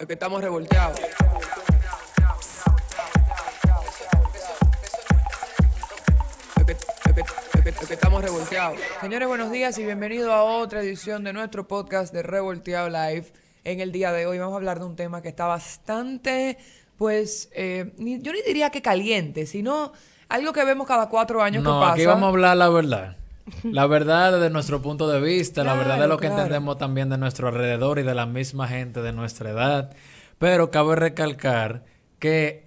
Es que estamos revolteados. Estamos revolteados. Señores, buenos días y bienvenidos a otra edición de nuestro podcast de Revolteado Live. En el día de hoy vamos a hablar de un tema que está bastante, pues, eh, ni- yo ni diría que caliente, sino algo que vemos cada cuatro años No, que pasa. aquí vamos a hablar la verdad. La verdad desde nuestro punto de vista, la verdad de lo que claro. entendemos también de nuestro alrededor y de la misma gente de nuestra edad. Pero cabe recalcar que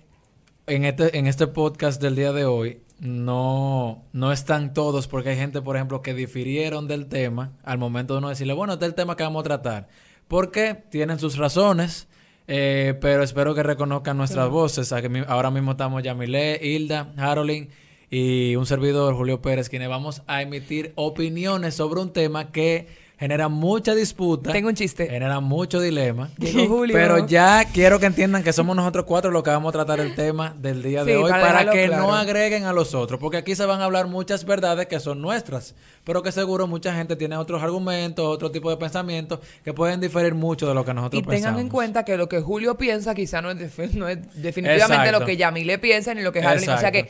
en este, en este podcast del día de hoy no, no están todos porque hay gente, por ejemplo, que difirieron del tema al momento de uno decirle, bueno, este es el tema que vamos a tratar. Porque tienen sus razones, eh, pero espero que reconozcan nuestras voces. Ahora mismo estamos Yamile, Hilda, Harolyn y un servidor, Julio Pérez, quienes vamos a emitir opiniones sobre un tema que genera mucha disputa. Tengo un chiste. Genera mucho dilema. Llegó Julio. Pero ya quiero que entiendan que somos nosotros cuatro los que vamos a tratar el tema del día de Sí, hoy para que claro. no agreguen a los otros. Porque aquí se van a hablar muchas verdades que son nuestras. Pero que seguro mucha gente tiene otros argumentos, otro tipo de pensamientos que pueden diferir mucho de lo que nosotros Y tengan pensamos. en cuenta que lo que Julio piensa quizá no es, defi- no es definitivamente Exacto. lo que Yamile piensa ni lo que Harley. O sea que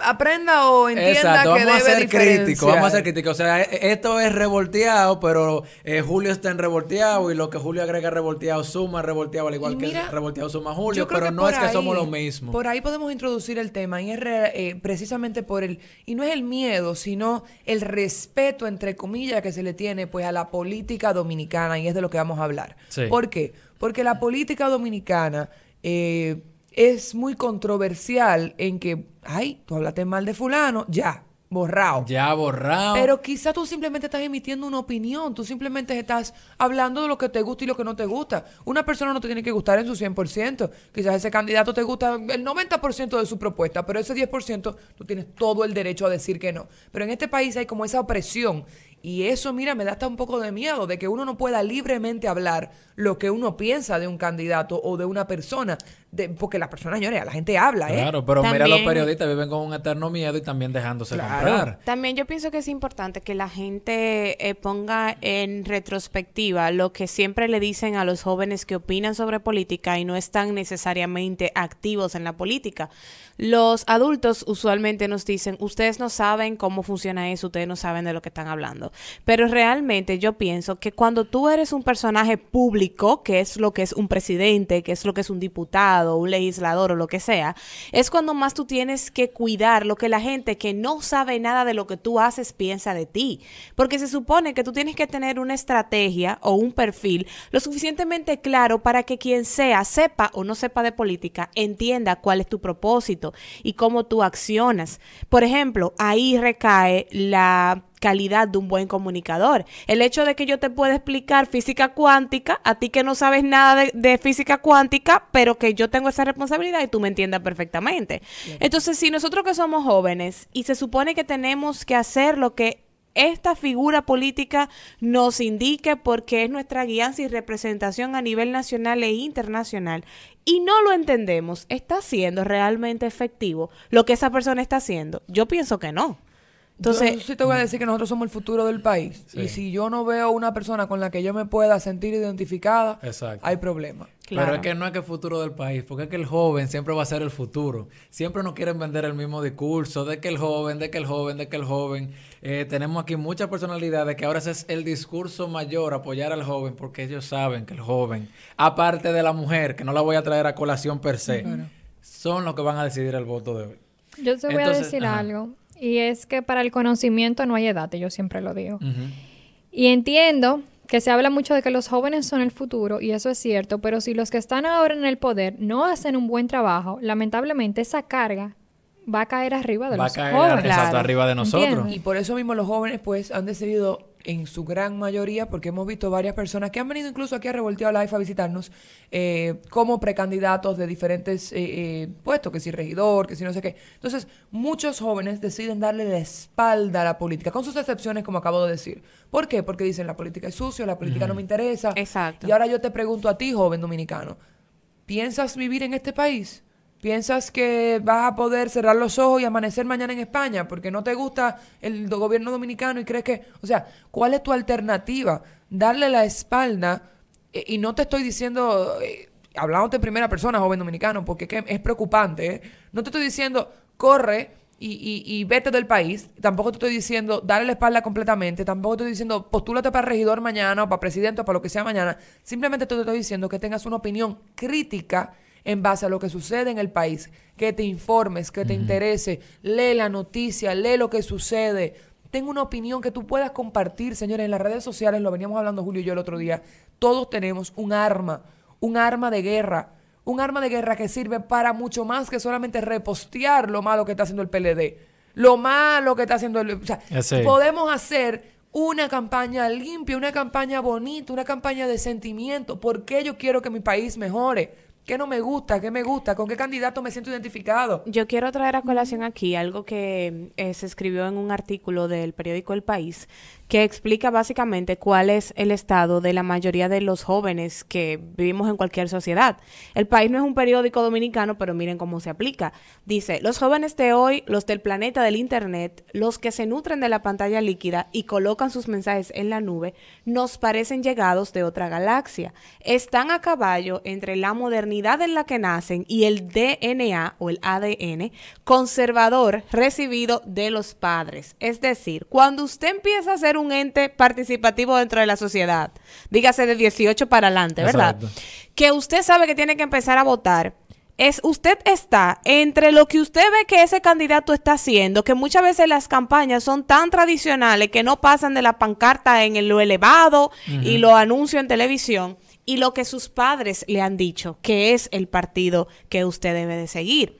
aprenda o entienda Exacto, que vamos a debe ser críticos, vamos a ser críticos. O sea, e- esto es revolteado, pero eh, Julio está en revolteado y lo que Julio agrega revolteado suma revolteado, al igual que revolteado suma Julio, pero no es que somos lo mismo. Por ahí podemos introducir el tema y es re- eh, precisamente por el y no es el miedo, sino el respeto entre comillas que se le tiene pues a la política dominicana y es de lo que vamos a hablar. Sí. ¿Por qué? Porque la política dominicana eh, es muy controversial en que, ay, tú hablaste mal de fulano, ya, borrado. Ya borrado. Pero quizá tú simplemente estás emitiendo una opinión, tú simplemente estás hablando de lo que te gusta y lo que no te gusta. Una persona no te tiene que gustar en su 100%. Quizás ese candidato te gusta el 90% de su propuesta, pero ese 10% tú tienes todo el derecho a decir que no. Pero en este país hay como esa opresión y eso, mira, me da hasta un poco de miedo de que uno no pueda libremente hablar lo que uno piensa de un candidato o de una persona, de, porque las personas, señores, la gente habla, ¿eh? Claro, pero mira, los periodistas viven con un eterno miedo y también dejándose Claro. comprar. También yo pienso que es importante que la gente eh, ponga en retrospectiva lo que siempre le dicen a los jóvenes que opinan sobre política y no están necesariamente activos en la política. Los adultos usualmente nos dicen, ustedes no saben cómo funciona eso, ustedes no saben de lo que están hablando. Pero realmente yo pienso que cuando tú eres un personaje público, que es lo que es un presidente, que es lo que es un diputado, un legislador o lo que sea, es cuando más tú tienes que cuidar lo que la gente que no sabe nada de lo que tú haces piensa de ti. Porque se supone que tú tienes que tener una estrategia o un perfil lo suficientemente claro para que quien sea, sepa o no sepa de política, entienda cuál es tu propósito y cómo tú accionas. Por ejemplo, ahí recae la calidad de un buen comunicador. El hecho de que yo te pueda explicar física cuántica, a ti que no sabes nada de, de física cuántica, pero que yo tengo esa responsabilidad y tú me entiendas perfectamente. Entonces, si nosotros que somos jóvenes y se supone que tenemos que hacer lo que esta figura política nos indique porque es nuestra guianza y representación a nivel nacional e internacional y no lo entendemos, ¿está siendo realmente efectivo lo que esa persona está haciendo? Yo pienso que no. Entonces, yo sí te voy a decir que nosotros somos el futuro del país. Sí. Y si yo no veo una persona con la que yo me pueda sentir identificada, Exacto. hay problema. Claro. Pero es que no es que el futuro del país, porque es que el joven siempre va a ser el futuro. Siempre nos quieren vender el mismo discurso de que el joven, de que el joven, de que el joven. Eh, tenemos aquí muchas personalidades que ahora ese es el discurso mayor, apoyar al joven, porque ellos saben que el joven, aparte de la mujer, que no la voy a traer a colación per se, son los que van a decidir el voto de hoy. Yo te voy a decir ajá. algo, y es que para el conocimiento no hay edad, yo siempre lo digo. Y entiendo que se habla mucho de que los jóvenes son el futuro, y eso es cierto, pero si los que están ahora en el poder no hacen un buen trabajo, lamentablemente esa carga va a caer arriba de Va a los caer jóvenes. exacto, Claro. arriba de nosotros. ¿Entiendes? Y por eso mismo los jóvenes pues han decidido en su gran mayoría, porque hemos visto varias personas que han venido incluso aquí a Revolteado Life a visitarnos eh, como precandidatos de diferentes eh, eh, puestos, que si regidor, que si no sé qué. Entonces, muchos jóvenes deciden darle la espalda a la política, con sus excepciones, como acabo de decir. ¿Por qué? Porque dicen la política es sucio, la política no me interesa. Exacto. Y ahora yo te pregunto a ti, joven dominicano, ¿piensas vivir en este país? ¿Piensas que vas a poder cerrar los ojos y amanecer mañana en España porque no te gusta el gobierno dominicano y crees que, o sea, ¿cuál es tu alternativa? Darle la espalda eh, y no te estoy diciendo eh, hablándote en primera persona, joven dominicano, porque es, que es preocupante. ¿eh? No te estoy diciendo, corre y, y- y vete del país. Tampoco te estoy diciendo, dale la espalda completamente. Tampoco te estoy diciendo, postúlate para regidor mañana o para presidente o para lo que sea mañana. Simplemente te estoy diciendo que tengas una opinión crítica en base a lo que sucede en el país. Que te informes, que te interese. Lee la noticia, lee lo que sucede. Ten una opinión que tú puedas compartir, señores. En las redes sociales, lo veníamos hablando Julio y yo el otro día. Todos tenemos un arma, un arma de guerra. Un arma de guerra que sirve para mucho más que solamente repostear lo malo que está haciendo el PLD. Lo malo que está haciendo el... O sea, podemos hacer una campaña limpia, una campaña bonita, una campaña de sentimiento. ¿Por qué yo quiero que mi país mejore? ¿Qué no me gusta? ¿Qué me gusta? ¿Con qué candidato me siento identificado? Yo quiero traer a colación aquí algo que eh, se escribió en un artículo del periódico El País que explica básicamente cuál es el estado de la mayoría de los jóvenes que vivimos en cualquier sociedad. El País no es un periódico dominicano, pero miren cómo se aplica. Dice, los jóvenes de hoy, los del planeta del Internet, los que se nutren de la pantalla líquida y colocan sus mensajes en la nube, nos parecen llegados de otra galaxia. Están a caballo entre la modernidad en la que nacen y el DNA o el ADN conservador recibido de los padres. Es decir, cuando usted empieza a ser un ente participativo dentro de la sociedad, dígase de 18 para adelante, ¿verdad? Exacto. Que usted sabe que tiene que empezar a votar. Es usted está entre lo que usted ve que ese candidato está haciendo, que muchas veces las campañas son tan tradicionales que no pasan de la pancarta en lo elevado y lo anuncio en televisión, y lo que sus padres le han dicho, que es el partido que usted debe de seguir.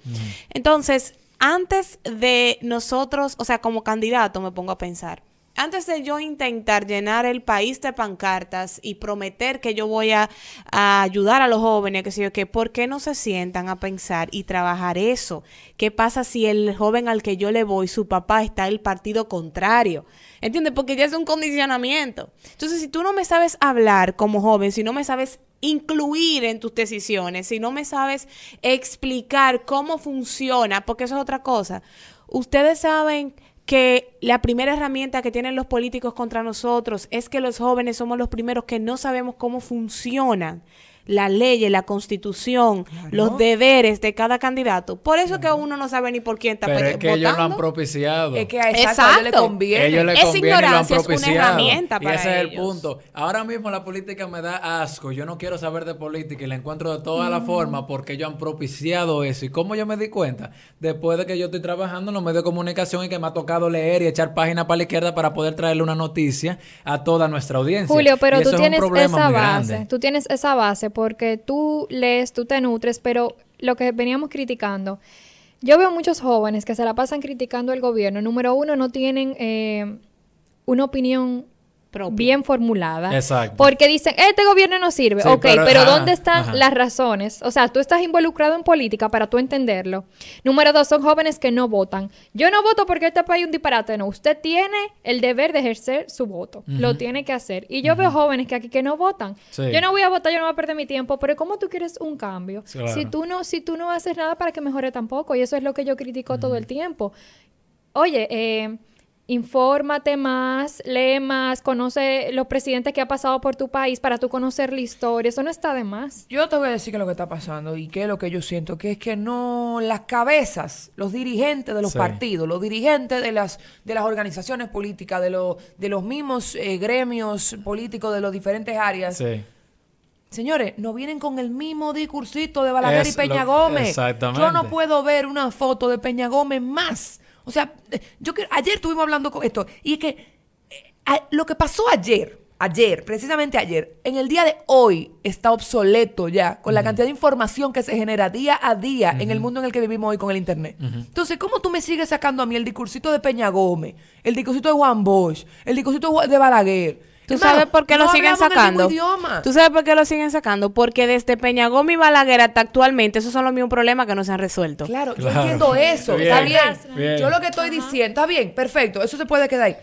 Entonces, antes de nosotros, o sea, como candidato me pongo a pensar, antes de yo intentar llenar el país de pancartas y prometer que yo voy a, ayudar a los jóvenes, que sé yo qué, ¿por qué no se sientan a pensar y trabajar eso? ¿Qué pasa si el joven al que yo le voy, su papá, está el partido contrario? ¿Entiendes? Porque ya es un condicionamiento. Entonces, si tú no me sabes hablar como joven, si no me sabes incluir en tus decisiones, si no me sabes explicar cómo funciona, porque eso es otra cosa. Ustedes saben que la primera herramienta que tienen los políticos contra nosotros es que los jóvenes somos los primeros que no sabemos cómo funcionan la ley, la constitución, los deberes de cada candidato. Por eso que uno no sabe ni por quién está Pero pe- es que ellos lo han propiciado. Es que a exacto, le conviene. ellos le Esa conviene y lo han ignorancia es una propiciado. herramienta y para ese es el punto. Ahora mismo la política me da asco. Yo no quiero saber de política y la encuentro de todas las formas porque ellos han propiciado eso. ¿Y cómo yo me di cuenta? Después de que yo estoy trabajando en los medios de comunicación y que me ha tocado leer y echar páginas para la izquierda para poder traerle una noticia a toda nuestra audiencia. Julio, pero Y tú es tienes esa base, grande. tú tienes esa base porque tú lees, tú te nutres, pero lo que veníamos criticando, yo veo muchos jóvenes que se la pasan criticando al gobierno. Número uno, no tienen eh, una opinión Propia. bien formulada. Exacto. Porque dicen, este gobierno no sirve. Sí, ok, pero- pero, ajá, ¿dónde están ajá. las razones? O sea, tú estás involucrado en política para tú entenderlo. Número dos, son jóvenes que no votan. Yo no voto porque este país es un disparate. No, usted tiene el deber de ejercer su voto. Lo tiene que hacer. Y yo veo jóvenes que aquí que no votan. Sí. Yo no voy a votar, yo no voy a perder mi tiempo. Pero ¿cómo tú quieres un cambio? Claro. Si tú no, si tú no haces nada para que mejore tampoco. Y eso es lo que yo critico todo el tiempo. Oye, eh, infórmate más, lee más, conoce los presidentes que ha pasado por tu país para tú conocer la historia. Eso no está de más. Yo te voy a decir qué es lo que está pasando y qué es lo que yo siento, que es que no las cabezas, los dirigentes de los Sí. partidos, los dirigentes de las de las organizaciones políticas, de los de los mismos eh, gremios políticos de las diferentes áreas, Sí. señores, no vienen con el mismo discursito de Balaguer y Peña lo- Gómez. exactamente. Yo no puedo ver una foto de Peña Gómez más. O sea, eh, yo que ayer estuvimos hablando con esto y es que eh, a- lo que pasó ayer, ayer, precisamente ayer, en el día de hoy está obsoleto ya con la cantidad de información que se genera día a día en el mundo en el que vivimos hoy con el internet. Entonces, ¿cómo tú me sigues sacando a mí el discursito de Peña Gómez, el discursito de Juan Bosch, el discursito de Balaguer? ¿Tú Hermano, sabes por qué lo siguen sacando? ¿Tú sabes por qué lo siguen sacando? Porque desde Peña Gómez y Balaguer hasta actualmente, esos son los mismos problemas que no se han resuelto. Claro, yo entiendo eso. Bien, está bien. bien. Yo lo que estoy diciendo, está bien, perfecto, eso se puede quedar ahí.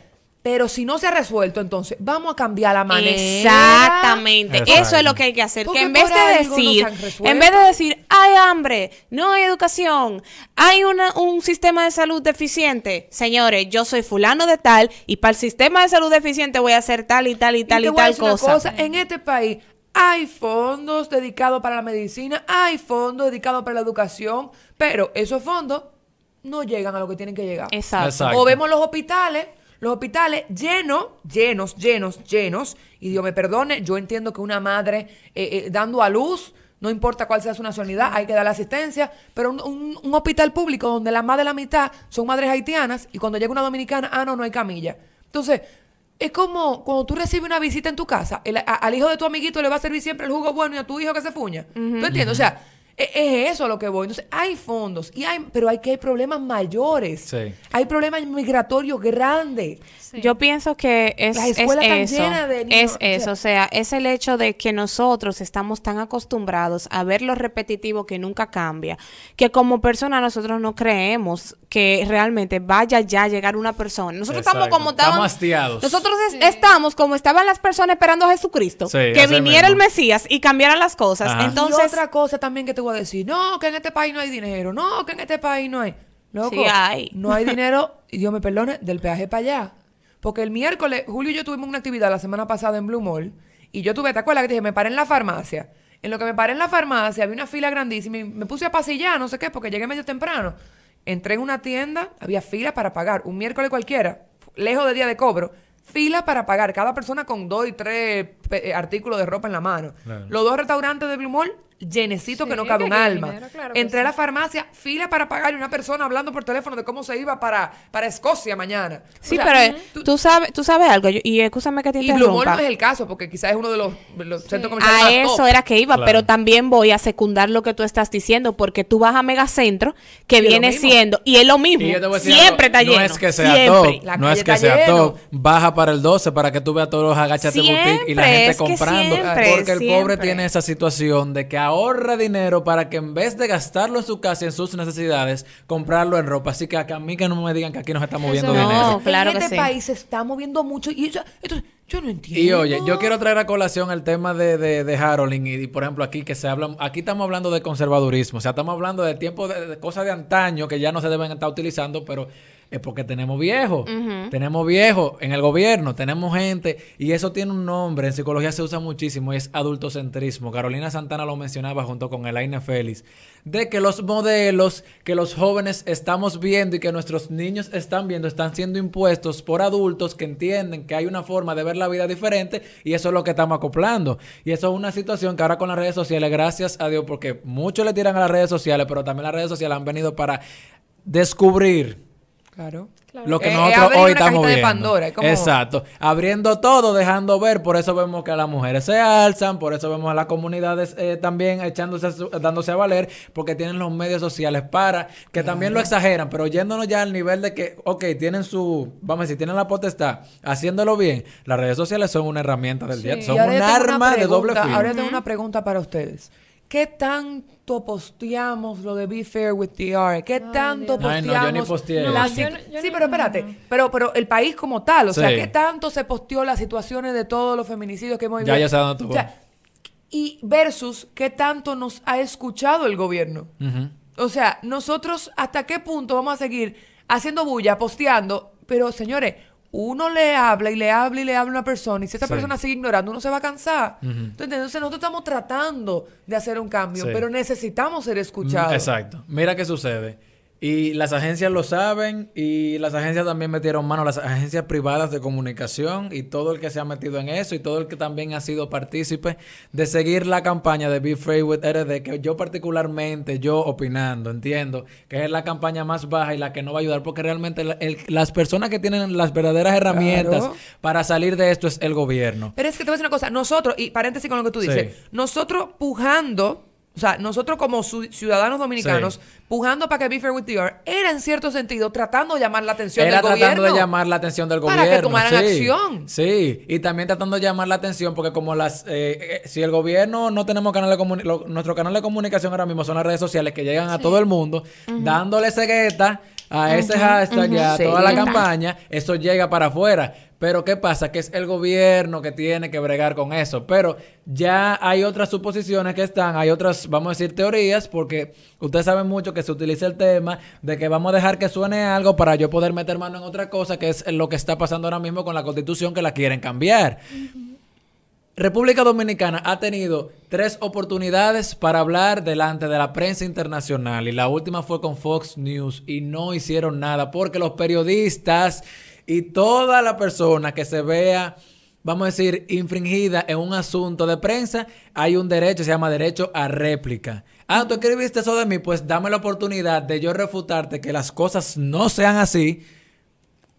Pero si no se ha resuelto, entonces vamos a cambiar la manera. Exactamente, Exacto. eso es lo que hay que hacer. Porque que en vez de decir, en vez de decir, hay hambre, no hay educación, hay una, un sistema de salud deficiente, señores, yo soy fulano de tal y para el sistema de salud deficiente voy a hacer tal y tal y tal te y, voy a tal cosa. cosa, En este país Hay fondos dedicados para la medicina, hay fondos dedicados para la educación, pero esos fondos no llegan a lo que tienen que llegar. Exacto. Exacto. O vemos los hospitales, los hospitales llenos, llenos, llenos, llenos. Y Dios me perdone, yo entiendo que una madre eh, eh, dando a luz, no importa cuál sea su nacionalidad, hay que darle asistencia. Pero un, un- un hospital público donde la más de la mitad son madres haitianas y cuando llega una dominicana, ah, no, no hay camilla. Entonces, es como cuando tú recibes una visita en tu casa, el- a- al hijo de tu amiguito le va a servir siempre el jugo bueno y a tu hijo que se fuña. ¿Tú entiendes? O sea, es, eso a lo que voy. Entonces, hay fondos, y hay, pero hay que hay problemas mayores. Sí. Hay problemas migratorios grandes. Yo pienso que es, Las es escuelas están eso. de niños, es eso, o sea, es el hecho de que nosotros estamos tan acostumbrados a ver lo repetitivo que nunca cambia, que como persona nosotros no creemos que realmente vaya ya a llegar una persona. Nosotros estamos como estaban. Estamos hastiados. Nosotros es- estamos como estaban las personas esperando a Jesucristo, Sí, que viniera mismo. el Mesías y cambiaran las cosas. Ajá. Entonces, y otra cosa también que te voy a decir, no, que en este país no hay dinero, no, que en este país no hay. Loco, Sí hay. no hay dinero, y Dios me perdone, del peaje para allá. Porque el miércoles, Julio y yo tuvimos una actividad la semana pasada en Blue Mall, y yo tuve, ¿te acuerdas que te dije, me paré en la farmacia? En lo que me paré en la farmacia, había una fila grandísima y me puse a pasillar, no sé qué, porque llegué medio temprano. Entré en una tienda, había fila para pagar, un miércoles cualquiera, lejos de día de cobro, fila para pagar, cada persona con dos y tres eh, artículos de ropa en la mano. Claro. Los dos restaurantes de Blue Mall, llenecitos que Sí, no cabe un alma. dinero, claro que Entré a sí. la farmacia, fila para pagar y una persona hablando por teléfono de cómo se iba para, para Escocia mañana. sí, O sea, pero tú- tú sabes, tú sabes algo, yo- y escúchame que te y Blue Mall interrumpa. no es el caso, porque quizás es uno de los, los centros comerciales A más eso top. era que iba, Claro. pero también voy a secundar lo que tú estás diciendo, porque tú vas a Megacentro, que Y viene siendo, y es lo mismo, Y siempre algo, está lleno. No es que sea siempre. top, La no es que sea lleno. top. Baja para el 12 para que tú veas todos los agachate boutique y la gente comprando. siempre, porque el pobre tiene esa situación de que ahorra dinero para que en vez de gastarlo en su casa y en sus necesidades, comprarlo en ropa. Así que a, que mí que no me digan que aquí nos está moviendo no. dinero. claro en que este sí. país se está moviendo mucho y eso- entonces yo no entiendo. Y oye, yo quiero traer a colación el tema de, de, de Harolding y, y, por ejemplo aquí que se habla, aquí estamos hablando de conservadurismo, o sea, estamos hablando de tiempo de, de cosas de antaño que ya no se deben estar utilizando, pero es porque tenemos viejos, tenemos viejos en el gobierno, tenemos gente y eso tiene un nombre, en psicología se usa muchísimo y es adultocentrismo. Carolina Santana lo mencionaba junto con Elaine Félix, de que los modelos que los jóvenes estamos viendo y que nuestros niños están viendo están siendo impuestos por adultos que entienden que hay una forma de ver la vida diferente y eso es lo que estamos acoplando. Y eso es una situación que ahora con las redes sociales, gracias a Dios, porque muchos le tiran a las redes sociales, pero también las redes sociales han venido para descubrir Claro. Claro. lo que Eh, nosotros abrir hoy una estamos de viendo. Pandora, Exacto. Abriendo todo, dejando ver. Por eso vemos que las mujeres se alzan. Por eso vemos a las comunidades eh, también echándose, a dándose a valer. Porque tienen los medios sociales para. Que también lo exageran. Pero yéndonos ya al nivel de que, ok, tienen su. Vamos a decir, tienen la potestad. Haciéndolo bien. Las redes sociales son una herramienta del día. Y Son un arma de doble filo. Ahora tengo una pregunta para ustedes. ¿Qué tanto posteamos lo de Be Fair with DR? ¿Qué tanto Dios. Ay, posteamos? no, yo ni posteé. la No, sit- yo no- yo sí, pero espérate. Pero, pero el país como tal, o sea. ¿qué tanto se posteó las situaciones de todos los feminicidios que hemos Ya, vivido? ya sé a dónde tú O sea, y versus qué tanto nos ha escuchado el gobierno. O sea, nosotros hasta qué punto vamos a seguir haciendo bulla, posteando, pero señores, uno le habla y le habla y le habla a una persona y si esa Sí. persona sigue ignorando, uno se va a cansar. Entonces nosotros estamos tratando de hacer un cambio, Sí. pero necesitamos ser escuchados. Exacto. Mira qué sucede. Y las agencias lo saben y las agencias también metieron mano, las agencias privadas de comunicación y todo el que se ha metido en eso y todo el que también ha sido partícipe de seguir la campaña de Be Free with RD, que yo particularmente, yo opinando, entiendo que es la campaña más baja y la que no va a ayudar porque realmente el- las personas que tienen las verdaderas herramientas Claro. para salir de esto es el gobierno. Pero es que te voy a decir una cosa, nosotros, y paréntesis con lo que tú Sí. dices, nosotros pujando, o sea, nosotros como ciudadanos dominicanos, Sí. pujando para que Be Fair with DR, era en cierto sentido tratando de llamar la atención Era del tratando gobierno. de llamar la atención del Para gobierno. que tomaran sí, acción. Sí, y también tratando de llamar la atención porque como las... eh, eh, si el gobierno no tenemos canal de comunicación... Nuestro canal de comunicación ahora mismo son las redes sociales que llegan a todo el mundo, dándole cegueta a ese hashtag y a Sí. toda la campaña, eso llega para afuera. Pero ¿qué pasa? Que es el gobierno que tiene que bregar con eso. Pero ya hay otras suposiciones que están, hay otras, vamos a decir, teorías, porque ustedes saben mucho que se utiliza el tema de que vamos a dejar que suene algo para yo poder meter mano en otra cosa, que es lo que está pasando ahora mismo con la constitución que la quieren cambiar. República Dominicana ha tenido tres oportunidades para hablar delante de la prensa internacional y la última fue con Fox News y no hicieron nada porque los periodistas y toda la persona que se vea, vamos a decir, infringida en un asunto de prensa, hay un derecho, se llama derecho a réplica. Ah, tú escribiste eso de mí, pues dame la oportunidad de yo refutarte que las cosas no sean así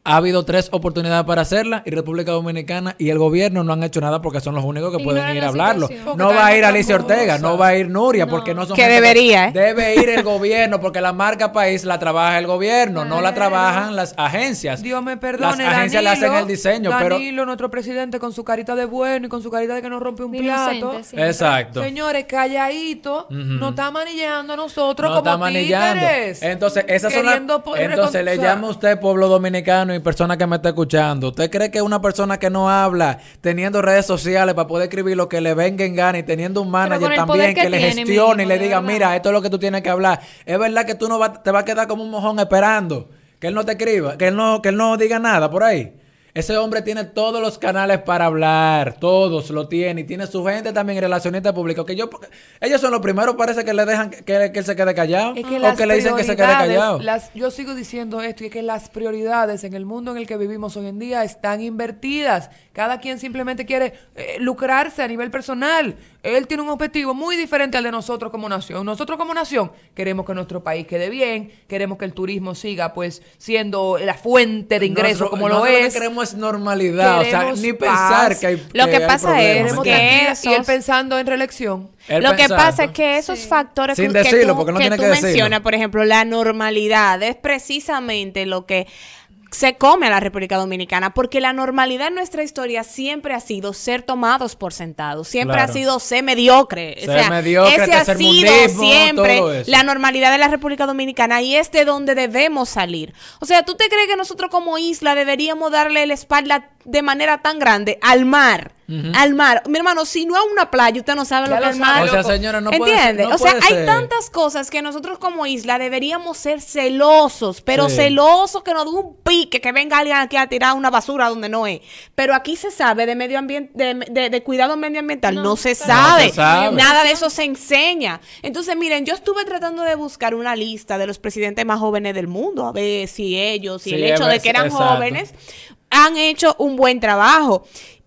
ha habido tres oportunidades para hacerla y República Dominicana y el gobierno no han hecho nada porque son los únicos que pueden ir a hablarlo. No va a ir Alicia Ortega, no va a ir Nuria No. porque no son Que debería, ¿eh? Debe ir el gobierno porque la marca país la trabaja el gobierno, no la trabajan las agencias. Dios me perdone, Las agencias le hacen Danilo, el diseño, pero Danilo, nuestro presidente, con su carita de bueno y con su carita de que nos rompe un plato. siempre. Exacto. Señores, calladito, Ujú. nos está manillando a nosotros No como está manillando. títeres. Entonces, esas son las- Entonces, le llama a usted, pueblo dominicano y persona que me está escuchando. ¿Usted cree que una persona que no habla, teniendo redes sociales para poder escribir lo que le venga en gana y teniendo un manager también que, que le tiene, gestione y le diga, verdad. mira, esto es lo que tú tienes que hablar? Es verdad que tú no va- te vas a quedar como un mojón esperando que él no te escriba, que él no, que él no diga nada por ahí. Ese hombre tiene todos los canales para hablar, todos lo tiene, y tiene su gente también relacionista pública. Que yo, ellos son los primeros, parece que le dejan que, que él se quede callado, Es que o que le dicen que se quede callado. las- yo sigo diciendo esto y es que las prioridades en el mundo en el que vivimos hoy en día están invertidas. Cada quien simplemente quiere eh, lucrarse a nivel personal. Él tiene un objetivo muy diferente al de nosotros como nación. Nosotros como nación queremos que nuestro país quede bien, queremos que el turismo siga pues siendo la fuente de ingresos como lo es. que queremos es normalidad, o sea, ni paz. pensar que hay Lo que pasa es Queremos ¿me que y él esos- pensando en reelección. Él Lo que pasa es que esos factores Sin que, decirlo, tú, no que tú que decirlo. mencionas, por ejemplo, la normalidad, es precisamente lo que se come a la República Dominicana, porque la normalidad en nuestra historia siempre ha sido ser tomados por sentados, siempre Claro. ha sido ser mediocre. Ser mediocre, ese ha sido siempre la normalidad de la República Dominicana y es de donde debemos salir. O sea, ¿tú te crees que nosotros como isla deberíamos darle la espalda de manera tan grande al mar? Al mar. Mi hermano, si no es una playa, usted no sabe Ya lo que es el mar. O sea, señora, no puede ser- ¿Entiendes? no o sea, puede hay ser. tantas cosas que nosotros como isla deberíamos ser celosos, pero Sí. celosos que nos dé un pique, que venga alguien aquí a tirar una basura donde no es. Pero aquí se sabe de medio ambiente, de, de- de cuidado medioambiental, no, No, se sabe. No se sabe. Nada de eso se enseña. Entonces, miren, yo estuve tratando de buscar una lista de los presidentes más jóvenes del mundo, a ver si ellos, si Sí, el a hecho de que eran exacto. jóvenes, han hecho un buen trabajo.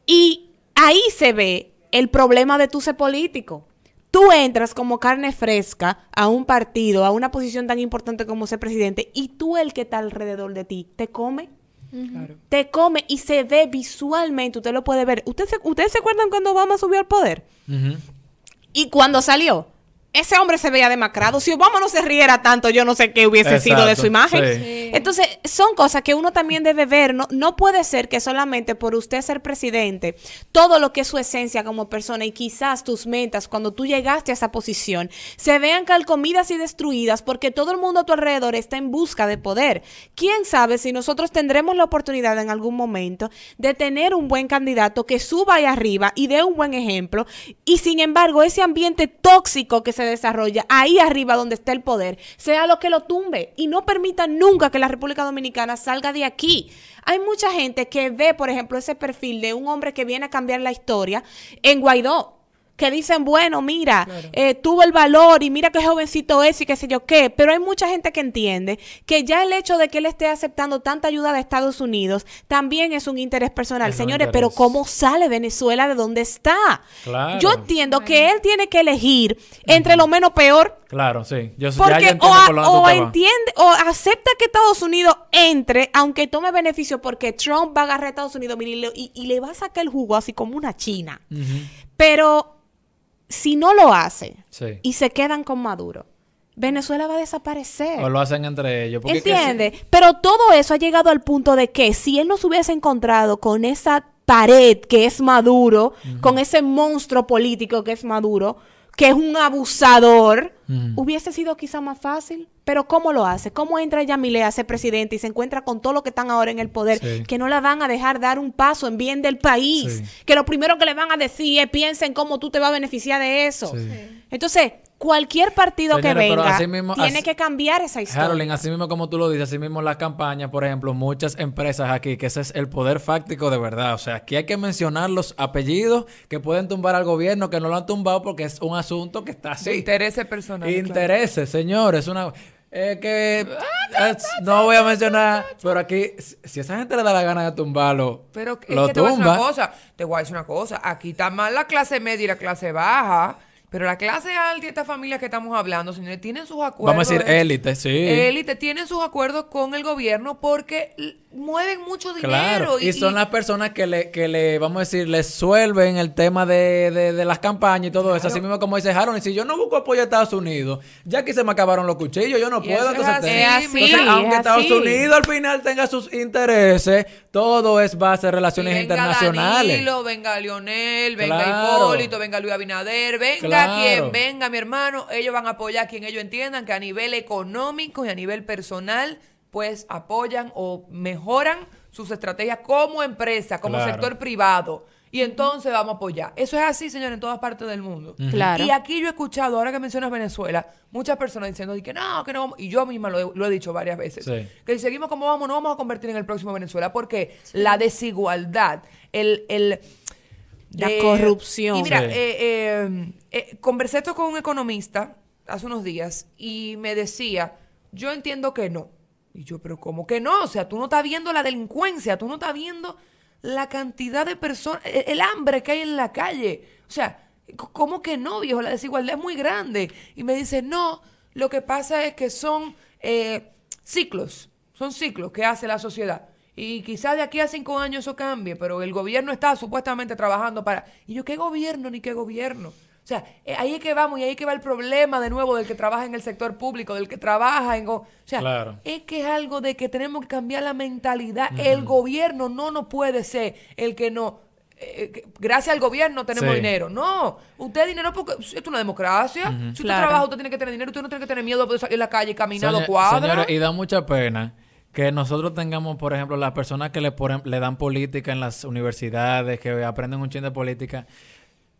Y ahí se ve el problema de tu ser político. Tú entras como carne fresca a un partido, a una posición tan importante como ser presidente, y tú el que está alrededor de ti te come. Claro. Te come y se ve visualmente, usted lo puede ver. ¿Usted se- ¿Ustedes se acuerdan cuando Obama subió al poder? Y cuando salió, ese hombre se veía demacrado. Si Obama no se riera tanto, yo no sé qué hubiese sido de su imagen. Sí. Entonces, son cosas que uno también debe ver. No, no puede ser que solamente por usted ser presidente, todo lo que es su esencia como persona y quizás tus metas cuando tú llegaste a esa posición, se vean calcomidas y destruidas porque todo el mundo a tu alrededor está en busca de poder. ¿Quién sabe si nosotros tendremos la oportunidad en algún momento de tener un buen candidato que suba ahí arriba y dé un buen ejemplo? Y sin embargo, ese ambiente tóxico que se desarrolla ahí arriba donde está el poder, sea lo que lo tumbe y no permita nunca que la República Dominicana salga de aquí. Hay mucha gente que ve, por ejemplo, ese perfil de un hombre que viene a cambiar la historia en Guaidó. Que dicen, bueno, mira, eh, tuvo el valor y mira qué jovencito es y qué sé yo qué. Pero hay mucha gente que entiende que ya el hecho de que él esté aceptando tanta ayuda de Estados Unidos también es un interés personal. Es Señores, pero. ¿cómo sale Venezuela de donde está? Claro. Yo entiendo que él tiene que elegir entre lo menos peor Claro, sí. Yo, ya yo porque entiendo o, a- por o entiende o acepta que Estados Unidos entre, aunque tome beneficio, porque Trump va a agarrar a Estados Unidos y, le- y- y le va a sacar el jugo así como una china. Pero si no lo hace Sí. y se quedan con Maduro, Venezuela va a desaparecer. O lo hacen entre ellos. porque es que ¿Entiende? Pero todo eso ha llegado al punto de que si él no se hubiese encontrado con esa pared que es Maduro, con ese monstruo político que es Maduro, que es un abusador, Ujú. hubiese sido quizá más fácil. Pero ¿cómo lo hace? ¿Cómo entra Yamile a ser presidente y se encuentra con todo lo que están ahora en el poder? Sí. Que no la van a dejar dar un paso en bien del país. Sí. Que lo primero que le van a decir es piensa en cómo tú te vas a beneficiar de eso. Sí. Entonces, cualquier partido que Señores, venga mismo- tiene así- que cambiar esa historia. Carolyn, así mismo como tú lo dices, así mismo las campañas, por ejemplo, muchas empresas aquí, que ese es el poder fáctico de verdad. O sea, aquí hay que mencionar los apellidos que pueden tumbar al gobierno, que no lo han tumbado porque es un asunto que está así. intereses personales. claro. Intereses, señores. Una, eh, que es- no voy a mencionar, pero aquí, si esa gente le da la gana de tumbarlo, Pero es lo que te voy a decir una tumba. cosa. Te voy a decir una cosa. Aquí está mal la clase media y la clase baja. Pero la clase alta y estas familias que estamos hablando, señores, tienen sus acuerdos. Vamos a decir de- élite, sí. Élite tienen sus acuerdos con el gobierno porque mueven mucho dinero. Claro, y, son las personas que le, que le, vamos a decir, les suelven el tema de, de, de las campañas y todo eso. Así mismo como dice Harold, y si yo no busco apoyo a Estados Unidos, ya aquí se me acabaron los cuchillos, yo no Y puedo. Entonces, así, tengo- Es así, entonces, es aunque Estados así. Unidos al final tenga sus intereses, todo es base de relaciones Y venga internacionales. Danilo, venga Lionel, venga Claro. Hipólito, venga Luis Abinader, venga Claro. quien venga, mi hermano. Ellos van a apoyar a quien ellos entiendan que a nivel económico y a nivel personal, pues apoyan o mejoran sus estrategias como empresa, como Claro. sector privado. Y entonces vamos a apoyar. Eso es así, señor, en todas partes del mundo. Claro. Y aquí yo he escuchado, ahora que mencionas Venezuela, muchas personas diciendo que no, que no vamos. Y yo misma lo he, lo he dicho varias veces. Sí. Que si seguimos como vamos, no vamos a convertir en el próximo Venezuela. Porque la desigualdad, el. el La corrupción. Y mira, Sí. eh, eh, eh, conversé esto con un economista hace unos días y me decía: Yo entiendo que no. Y yo, pero ¿cómo que no? O sea, tú no estás viendo la delincuencia, tú no estás viendo la cantidad de personas, el, el hambre que hay en la calle. O sea, ¿cómo que no, viejo? La desigualdad es muy grande. Y me dice, no, lo que pasa es que son eh, ciclos, son ciclos que hace la sociedad. Y quizás de aquí a cinco años eso cambie, pero el gobierno está supuestamente trabajando para... Y yo, ¿qué gobierno ni qué gobierno? O sea, eh, ahí es que vamos y ahí es que va el problema de nuevo del que trabaja en el sector público, del que trabaja en... O sea, Claro. es que es algo de que tenemos que cambiar la mentalidad. El gobierno no nos puede ser el que no... eh, que gracias al gobierno tenemos Sí. dinero. No, usted dinero porque esto es una democracia. Si usted Claro. trabaja, usted tiene que tener dinero. Usted no tiene que tener miedo de salir a la calle y caminar dos señores, y da mucha pena que nosotros tengamos, por ejemplo, las personas que le, ponen- le dan política en las universidades, que aprenden un chin de política,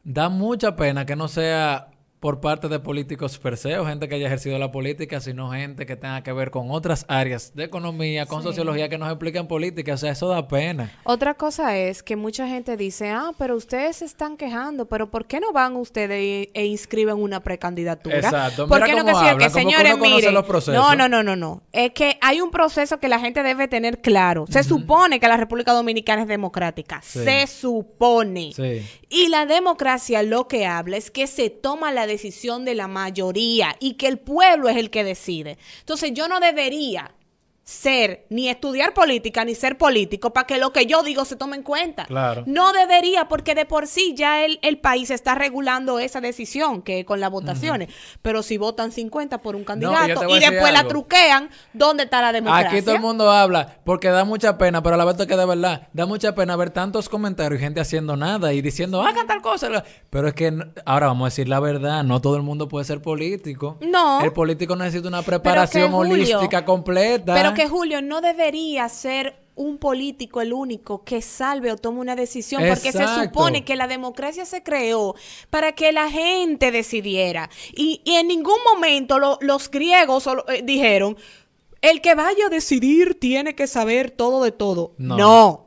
da mucha pena que no sea por parte de políticos per se o gente que haya ejercido la política, sino gente que tenga que ver con otras áreas de economía, con sociología, que nos expliquen política. O sea, eso da pena. Otra cosa es que mucha gente dice, ah, pero ustedes se están quejando, pero ¿por qué no van ustedes e, inscriben una precandidatura? Exacto. ¿Por Mira qué no que hablan, que señores, miren, los procesos. no, no, no, no, no. Es que hay un proceso que la gente debe tener claro. Se supone que la República Dominicana es democrática. Sí. Se supone. Sí. Y la democracia lo que habla es que se toma la decisión de la mayoría y que el pueblo es el que decide. Entonces yo no debería ser ni estudiar política ni ser político para que lo que yo digo se tome en cuenta. Claro. No debería porque de por sí ya el, el país está regulando esa decisión que con las votaciones. Pero si votan 50 por un candidato y después la truquean, ¿dónde está la democracia? Aquí todo el mundo habla porque da mucha pena, pero a la vez que de verdad da mucha pena ver tantos comentarios y gente haciendo nada y diciendo, hagan tal cosa. Pero es que ahora vamos a decir la verdad, no todo el mundo puede ser político. No. El político necesita una preparación Julio, holística completa. Pero que Julio no debería ser un político el único que salve o tome una decisión, porque se supone que la democracia se creó para que la gente decidiera. Y, y en ningún momento lo- los griegos eh, dijeron, el que vaya a decidir tiene que saber todo de todo. No. no.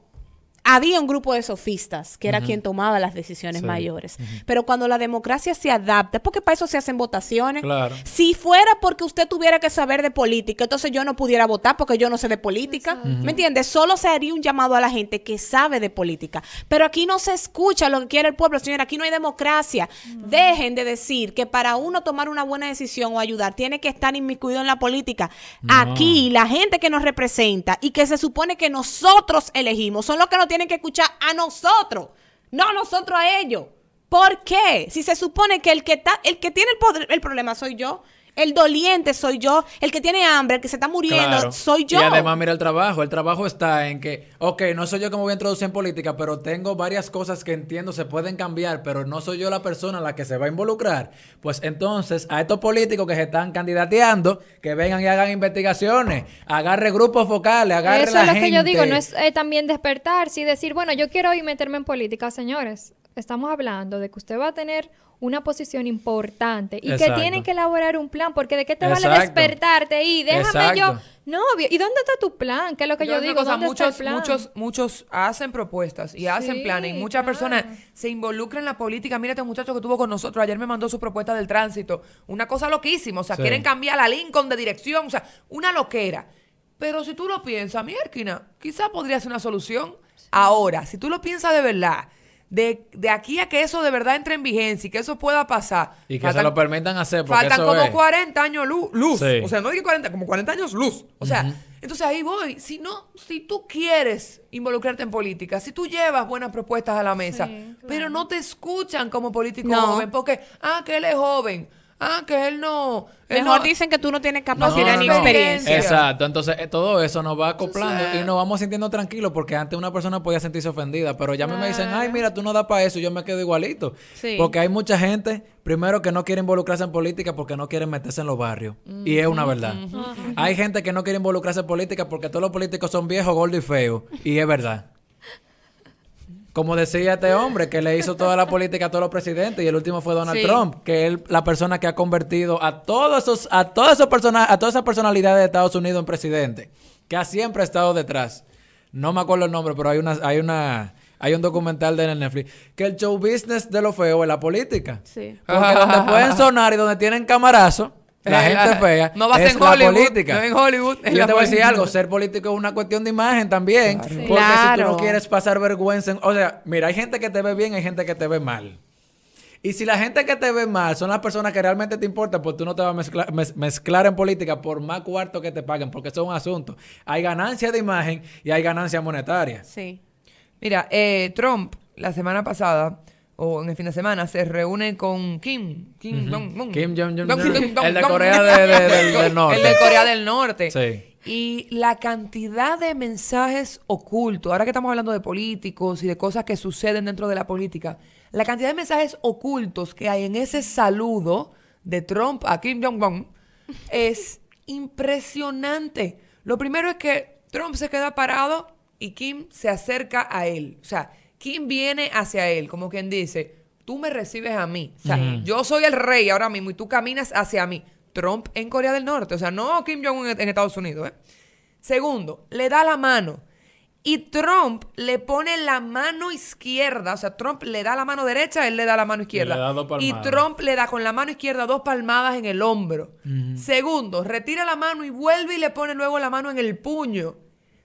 Había un grupo de sofistas que era quien tomaba las decisiones Sí. mayores. Pero cuando la democracia se adapta, porque para eso se hacen votaciones. Claro. Si fuera porque usted tuviera que saber de política, entonces yo no pudiera votar porque yo no sé de política. ¿Me entiendes? Solo se haría un llamado a la gente que sabe de política. Pero aquí no se escucha lo que quiere el pueblo, señora. Aquí no hay democracia. Dejen de decir que para uno tomar una buena decisión o ayudar tiene que estar inmiscuido en la política. No. Aquí la gente que nos representa y que se supone que nosotros elegimos son los que nos tienen que escuchar a nosotros, no a nosotros a ellos. ¿Por qué? Si se supone que el que está, el que tiene el poder, el problema soy yo, el doliente soy yo, el que tiene hambre, el que se está muriendo, Claro. soy yo. Y además, mira el trabajo. El trabajo está en que, ok, no soy yo que me voy a introducir en política, pero tengo varias cosas que entiendo se pueden cambiar, pero no soy yo la persona a la que se va a involucrar. Pues entonces, a estos políticos que se están candidateando, que vengan y hagan investigaciones, agarre grupos focales, agarre Eso la es lo que yo digo, no es eh, también despertar, sí decir, bueno, yo quiero hoy meterme en política, señores. Estamos hablando de que usted va a tener una posición importante y Exacto. que tienen que elaborar un plan, porque de qué te vale despertarte y déjame yo, novio, ¿y dónde está tu plan? ¿Qué es lo que yo, Yo digo, muchos, el plan? muchos, muchos hacen propuestas y hacen planes. y Muchas claro. personas se involucran en la política. Mírate, un muchacho que estuvo con nosotros ayer me mandó su propuesta del tránsito. Una cosa loquísima. O sea, Sí. quieren cambiar la Lincoln de dirección. O sea, una loquera. Pero si tú lo piensas, mierquina, quizás podría ser una solución. Ahora, si tú lo piensas de verdad, de, de aquí a que eso de verdad entre en vigencia y que eso pueda pasar. Y que faltan- se lo permitan hacer porque Faltan eso como es. 40 años lu- luz. Sí. O sea, no digo 40, como 40 años luz. O sea, entonces ahí voy. Si no, si tú quieres involucrarte en política, si tú llevas buenas propuestas a la mesa, Sí, claro. pero no te escuchan como político No. joven, porque, ah, que él es joven, ah, que él no. él Mejor no- dicen que tú no tienes No, capacidad no, ni no. experiencia. Exacto, entonces eh, todo eso nos va acoplando Entonces- y nos vamos sintiendo tranquilos porque antes una persona podía sentirse ofendida, pero ya me dicen, ay, Claro. mira, tú no das para eso, y yo me quedo igualito. Sí. Porque hay mucha gente, primero, que no quiere involucrarse en política porque no quieren meterse en los barrios. Y es una verdad. Hay gente que no quiere involucrarse en política porque todos los políticos son viejos, gordos y feos. Y es verdad. Como decía este hombre que le hizo toda la política a todos los presidentes y el último fue Donald Sí. Trump, que es la persona que ha convertido a todos esos a todas esas personas a todas esas personalidades de Estados Unidos en presidente, que ha siempre estado detrás. No me acuerdo el nombre, pero hay una hay una hay un documental de Netflix que el show business de lo feo es la política. Sí. Porque donde pueden sonar y donde tienen camarazo, la Eh, gente la- fea, no va a es ser en la Hollywood, política. no en Hollywood, es yo la te voy a decir algo, ser político es una cuestión de imagen también. Claro. Porque si tú no quieres pasar vergüenza, en- o sea, mira, hay gente que te ve bien, hay gente que te ve mal. Y si la gente que te ve mal son las personas que realmente te importan, pues tú no te vas a mezclar, mez- mezclar en política por más cuarto que te paguen, porque eso es un asunto. Hay ganancia de imagen y hay ganancia monetaria. Sí. Mira, eh, Trump la semana pasada o en el fin de semana se reúne con Kim. Kim Jong-un. Kim Jong-un. Jong-un. El de Corea de- de- del- del norte. El de Corea del Norte. Sí. Y la cantidad de mensajes ocultos, ahora que estamos hablando de políticos y de cosas que suceden dentro de la política, la cantidad de mensajes ocultos que hay en ese saludo de Trump a Kim Jong-un es impresionante. Lo primero es que Trump se queda parado y Kim se acerca a él. O sea, Kim viene hacia él, como quien dice, tú me recibes a mí. O sea, yo soy el rey ahora mismo y tú caminas hacia mí. Trump en Corea del Norte, o sea, no Kim Jong-un en, en Estados Unidos. ¿eh? Segundo, le da la mano. Y Trump le pone la mano izquierda, o sea, Trump le da la mano derecha, él le da la mano izquierda. le da dos y. Trump le da con la mano izquierda dos palmadas en el hombro. Segundo, retira la mano y vuelve y le pone luego la mano en el puño.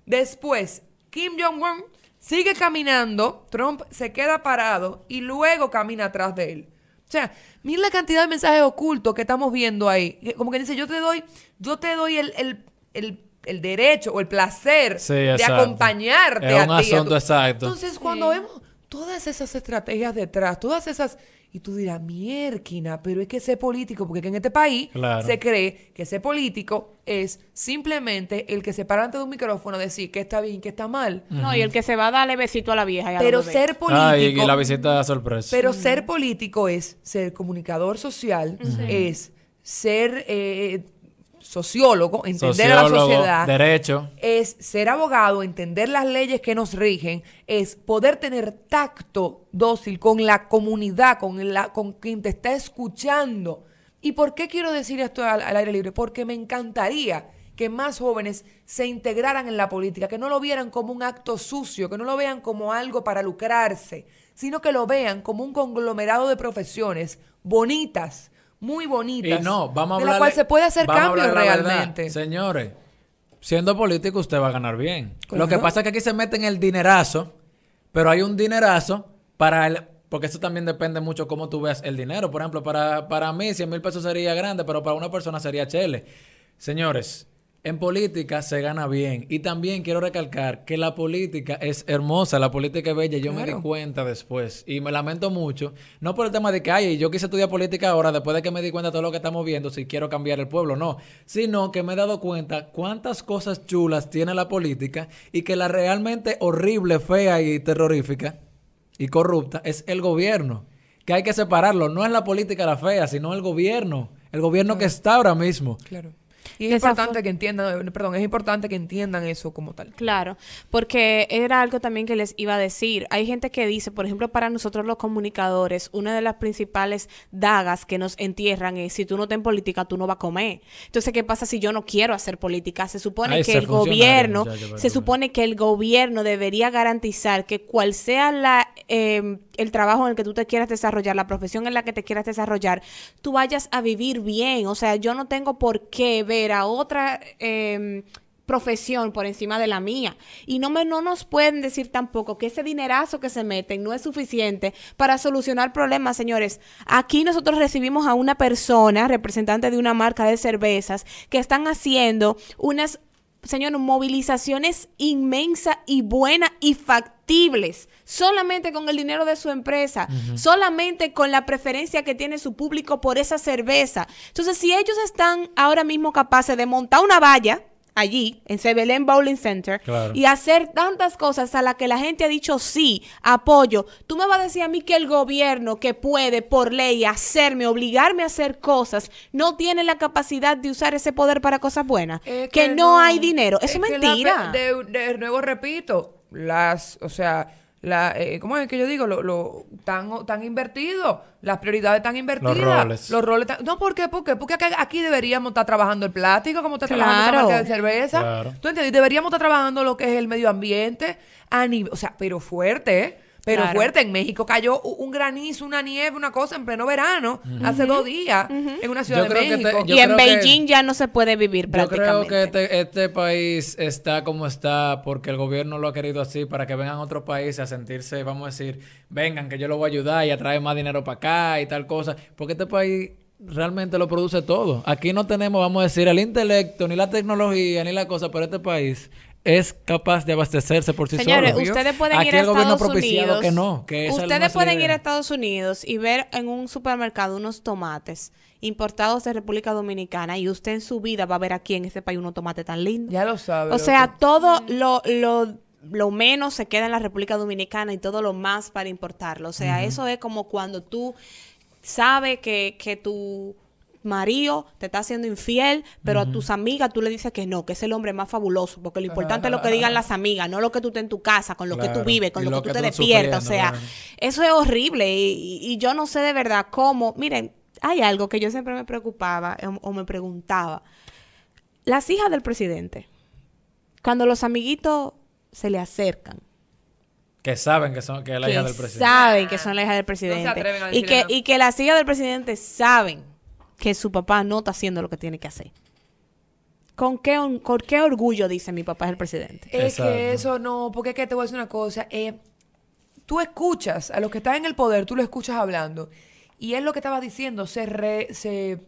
Después, Kim Jong-un sigue caminando, Trump se queda parado y luego camina atrás de él. O sea, mira la cantidad de mensajes ocultos que estamos viendo ahí. Como que dice, yo te doy, yo te doy el, el- el- el derecho o el placer Sí, de acompañarte Es a un ti, a tu- asunto exacto. Entonces, cuando vemos todas esas estrategias detrás, todas esas... Y tú dirás, mierquina, pero es que ser político, porque que en este país Claro. se cree que ser político es simplemente el que se para ante de un micrófono a decir que está bien, que está mal. No, y el que se va a darle besito a la vieja y a Pero ser político... Ah, y, y la visita sorpresa. Pero ser político es ser comunicador social, es ser eh, sociólogo, entender a la sociedad, derecho. es ser abogado, entender las leyes que nos rigen, es poder tener tacto dócil con la comunidad, con, la, con quien te está escuchando. ¿Y por qué quiero decir esto al, al aire libre? Porque me encantaría que más jóvenes se integraran en la política, que no lo vieran como un acto sucio, que no lo vean como algo para lucrarse, sino que lo vean como un conglomerado de profesiones bonitas, muy bonitas, Y no, vamos a de hablar la cual se puede hacer cambios de verdad. realmente. Señores, siendo político usted va a ganar bien. Lo que pasa es que aquí se mete en el dinerazo, pero hay un dinerazo para el... Porque eso también depende mucho cómo tú veas el dinero. Por ejemplo, para, para mí 100 mil pesos sería grande, pero para una persona sería chele. Señores, en política se gana bien. Y también quiero recalcar que la política es hermosa, la política es bella. Yo me di cuenta después. Y me lamento mucho. No por el tema de que, ay, yo quise estudiar política ahora, después de que me di cuenta de todo lo que estamos viendo, si quiero cambiar el pueblo. No. Sino que me he dado cuenta cuántas cosas chulas tiene la política y que la realmente horrible, fea y terrorífica y corrupta es el gobierno. Que hay que separarlo. No es la política la fea, sino el gobierno. El gobierno que está ahora mismo. Claro. Y es importante que entiendan, perdón, es importante que entiendan eso como tal. Claro, porque era algo también que les iba a decir. Hay gente que dice, por ejemplo, para nosotros los comunicadores, una de las principales dagas que nos entierran es si tú no estás en política, tú no vas a comer. Entonces, ¿qué pasa si yo no quiero hacer política? Se supone que el gobierno, muchacho, se supone que el gobierno debería garantizar que cual sea la eh, el trabajo en el que tú te quieras desarrollar, la profesión en la que te quieras desarrollar, tú vayas a vivir bien. O sea, yo no tengo por qué ver otra eh, profesión por encima de la mía. Y no, me, no nos pueden decir tampoco que ese dinerazo que se meten no es suficiente para solucionar problemas, señores. Aquí nosotros recibimos a una persona, representante de una marca de cervezas, que están haciendo unas, señor, movilizaciones inmensas y buenas y factibles. Solamente con el dinero de su empresa, solamente con la preferencia que tiene su público por esa cerveza. Entonces, si ellos están ahora mismo capaces de montar una valla, allí, en Sebelén Bowling Center, Claro. y hacer tantas cosas a las que la gente ha dicho sí, apoyo. Tú me vas a decir a mí que el gobierno que puede por ley hacerme, obligarme a hacer cosas, no tiene la capacidad de usar ese poder para cosas buenas. Es que, no, hay dinero. Eso es, la mentira. de nuevo repito, las, o sea, la, eh, ¿cómo es que yo digo? Lo, lo tan, tan invertido, las prioridades tan invertidas. roles. Los roles tan- no, ¿por qué? ¿Por qué? Porque aquí, aquí deberíamos estar trabajando el plástico, como está trabajando Claro. esta marca de cerveza. Claro. ¿Tú entiendes? Deberíamos estar trabajando lo que es el medio ambiente a nivel, o sea, pero fuerte, ¿eh? Pero Claro. fuerte, en México cayó un granizo, una nieve, una cosa en pleno verano, hace dos días, en una ciudad Yo de creo que te- México. yo y en que- Beijing ya no se puede vivir Yo creo prácticamente. que este, este país está como está porque el gobierno lo ha querido así para que vengan otros países a sentirse, vamos a decir, vengan que yo lo voy a ayudar y a traer más dinero para acá y tal cosa. Porque este país realmente lo produce todo. Aquí no tenemos, vamos a decir, el intelecto, ni la tecnología, ni la cosa, pero este país es capaz de abastecerse por sí Señores, solo. ustedes pueden Aquí ir a el gobierno ha Estados propiciado Unidos. que no, que esa es ustedes pueden ir a Estados Unidos y ver en un supermercado unos tomates importados de República Dominicana y usted en su vida va a ver aquí en ese país unos tomates tan lindos. Ya lo sabes. O sea, todo lo, lo, lo menos se queda en la República Dominicana y todo lo más para importarlo. O sea, eso es como cuando tú sabes que, que tu marido te está haciendo infiel, pero a tus amigas tú le dices que no, que es el hombre más fabuloso, porque lo importante es lo que digan las amigas, no lo que tú estés en tu casa, con lo que tú vives, con lo, lo que tú que te despiertas. O sea, claro. eso es horrible y, yo no sé de verdad cómo. Miren, hay algo que yo siempre me preocupaba o- o me preguntaba. Las hijas del presidente, cuando los amiguitos se le acercan, Que saben que son que es la hija del presidente. saben que son las hijas del presidente a que, y que las hijas del presidente saben que su papá no está haciendo lo que tiene que hacer. ¿Con qué, on- con qué orgullo dice mi papá es el presidente? Es Exacto. que eso no, porque es que te voy a decir una cosa. eh, tú escuchas a los que están en el poder, tú lo escuchas hablando. Y es lo que estaba diciendo, se, re- se,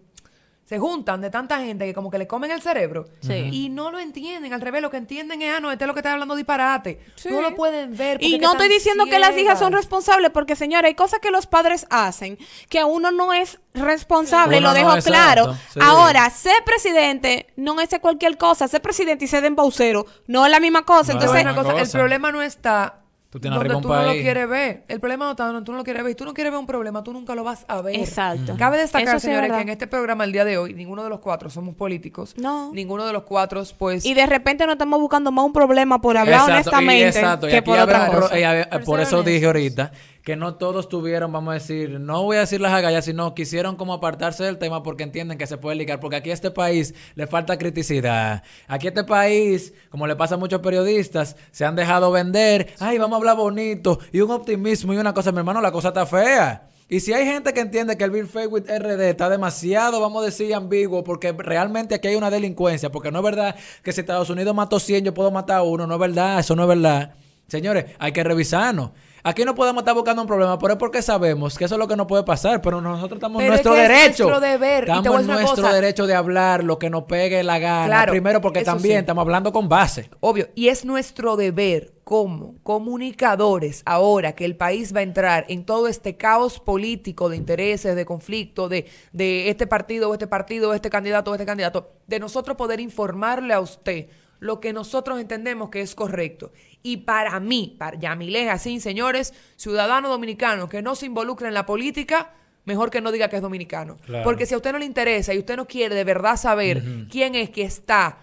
se juntan de tanta gente que como que le comen el cerebro. Sí. Y no lo entienden. Al revés, lo que entienden es, ah, no, este es lo que está hablando disparate. Sí. No lo pueden ver. Y no estoy diciendo que las hijas son responsables, porque señora, hay cosas que los padres hacen que uno no es responsable, Uno lo dejo claro. sí. Ahora, ser presidente no es ser cualquier cosa, ser presidente y ser embaucero no es la misma cosa. No, a Entonces, cosa, el problema no está Tú tienes donde tú no lo quieres ver. El problema no está donde tú no lo quieres ver. Y tú no quieres ver un problema, tú nunca lo vas a ver. Exacto. Cabe destacar, sí señores, que en este programa el día de hoy, ninguno de los cuatro somos políticos. No. Ninguno de los cuatro, pues... y de repente no estamos buscando más un problema por hablar Exacto, y honestamente exacto, y que aquí por otra cosa. Por por eso dije ahorita que no todos tuvieron, vamos a decir, no voy a decir las agallas, sino quisieron como apartarse del tema porque entienden que se puede ligar, porque aquí a este país le falta criticidad. Aquí a este país, como le pasa a muchos periodistas, se han dejado vender, ay, vamos a hablar bonito, y un optimismo y una cosa, mi hermano, la cosa está fea. Y si hay gente que entiende que el Bill Fake with RD está demasiado, vamos a decir, ambiguo, porque realmente aquí hay una delincuencia, porque no es verdad que si Estados Unidos mató 100, yo puedo matar a uno, no es verdad, eso no es verdad. Señores, hay que revisarnos. Aquí no podemos estar buscando un problema, pero es porque sabemos que eso es lo que nos puede pasar, pero nosotros estamos en es nuestro que es derecho. nuestro deber, Estamos en nuestro cosa. derecho de hablar lo que nos pegue la gana. Claro, Primero porque también sí. estamos hablando con base. Obvio, y es nuestro deber como comunicadores ahora que el país va a entrar en todo este caos político de intereses, de conflicto, de, de este partido o este partido, este candidato o este candidato, de nosotros poder informarle a usted lo que nosotros entendemos que es correcto. Y para mí, para Yamilé así, señores, ciudadano dominicano que no se involucra en la política, mejor que no diga que es dominicano. Claro. Porque si a usted no le interesa y usted no quiere de verdad saber quién es que está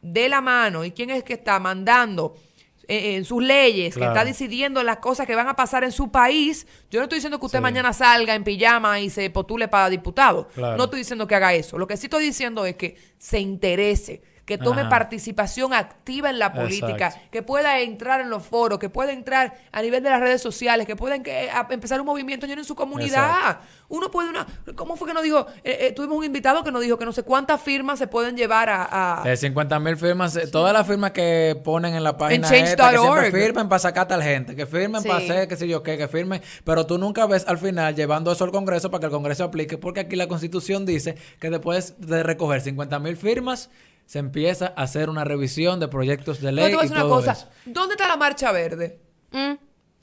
de la mano y quién es que está mandando eh, en sus leyes, Claro. que está decidiendo las cosas que van a pasar en su país, yo no estoy diciendo que usted Sí. mañana salga en pijama y se postule para diputado. Claro. No estoy diciendo que haga eso. Lo que sí estoy diciendo es que se interese, que tome Ajá. participación activa en la política, Exacto. que pueda entrar en los foros, que pueda entrar a nivel de las redes sociales, que pueda que- a- empezar un movimiento en su comunidad. Uno puede una... ¿Cómo fue que nos dijo? Eh, eh, tuvimos un invitado que nos dijo que no sé cuántas firmas se pueden llevar a... a- De 50 mil firmas, eh, todas las firmas que ponen en la página change.org. esta, que siempre firmen para sacar tal gente, que firmen Sí. para hacer qué sé yo qué, que firmen, pero tú nunca ves al final llevando eso al Congreso para que el Congreso aplique, porque aquí la Constitución dice que después de recoger 50 mil firmas, se empieza a hacer una revisión de proyectos de Pero ley te voy a y decir una todo cosa. eso. ¿Dónde está la marcha verde? Mm.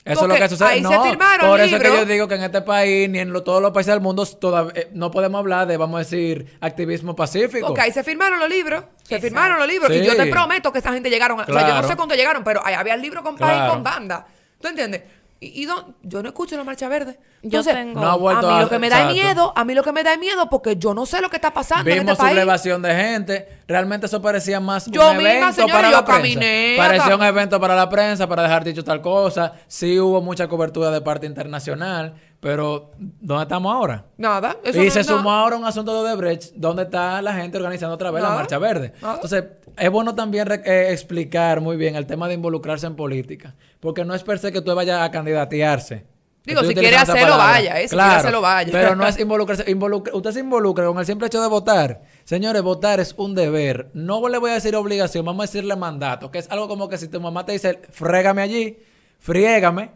Eso es lo que sucede. ahí no, se firmaron por eso es que libros. yo digo que en este país, ni en lo- todos los países del mundo, todav- eh, no podemos hablar de, vamos a decir, activismo pacífico. Ok, ahí se firmaron los libros. Se firmaron los libros. Sí. Y yo te prometo que esa gente llegaron. a- O sea, yo no Claro. sé cuánto llegaron, pero ahí había el libro con país y Claro. con banda. ¿Tú entiendes? Y, y don- yo no escucho la marcha verde. Yo Entonces, tengo- No ha vuelto a mí a- lo que me da exacto. miedo, a mí lo que me da miedo, porque yo no sé lo que está pasando en Vimos este país. sublevación de gente. Realmente eso parecía más Yo un misma, evento señora, para yo la prensa. caminé Parecía acá. un evento para la prensa, para dejar dicho tal cosa. Sí hubo mucha cobertura de parte internacional, pero ¿dónde estamos ahora? Nada. Eso y no se es nada. sumó ahora un asunto de Brecht, donde está la gente organizando otra vez la marcha verde. Nada. Entonces, es bueno también re- eh, explicar muy bien el tema de involucrarse en política, porque no es per se que tú vayas a candidatearse. Digo, Estoy si quiere hacerlo, vaya, eh, si quiere hacerlo, vaya. Pero no es involucrarse. involucra- usted se involucra con el simple hecho de votar. Señores, votar es un deber. No le voy a decir obligación, vamos a decirle mandato, que es algo como que si tu mamá te dice, frégame allí, friégame,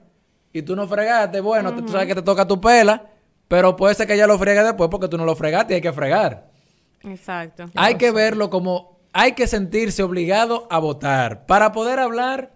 y tú no fregaste, bueno, tú sabes que te toca tu pela, pero puede ser que ella lo friegue después porque tú no lo fregaste y hay que fregar. Exacto. Hay que verlo como hay que sentirse obligado a votar. Para poder hablar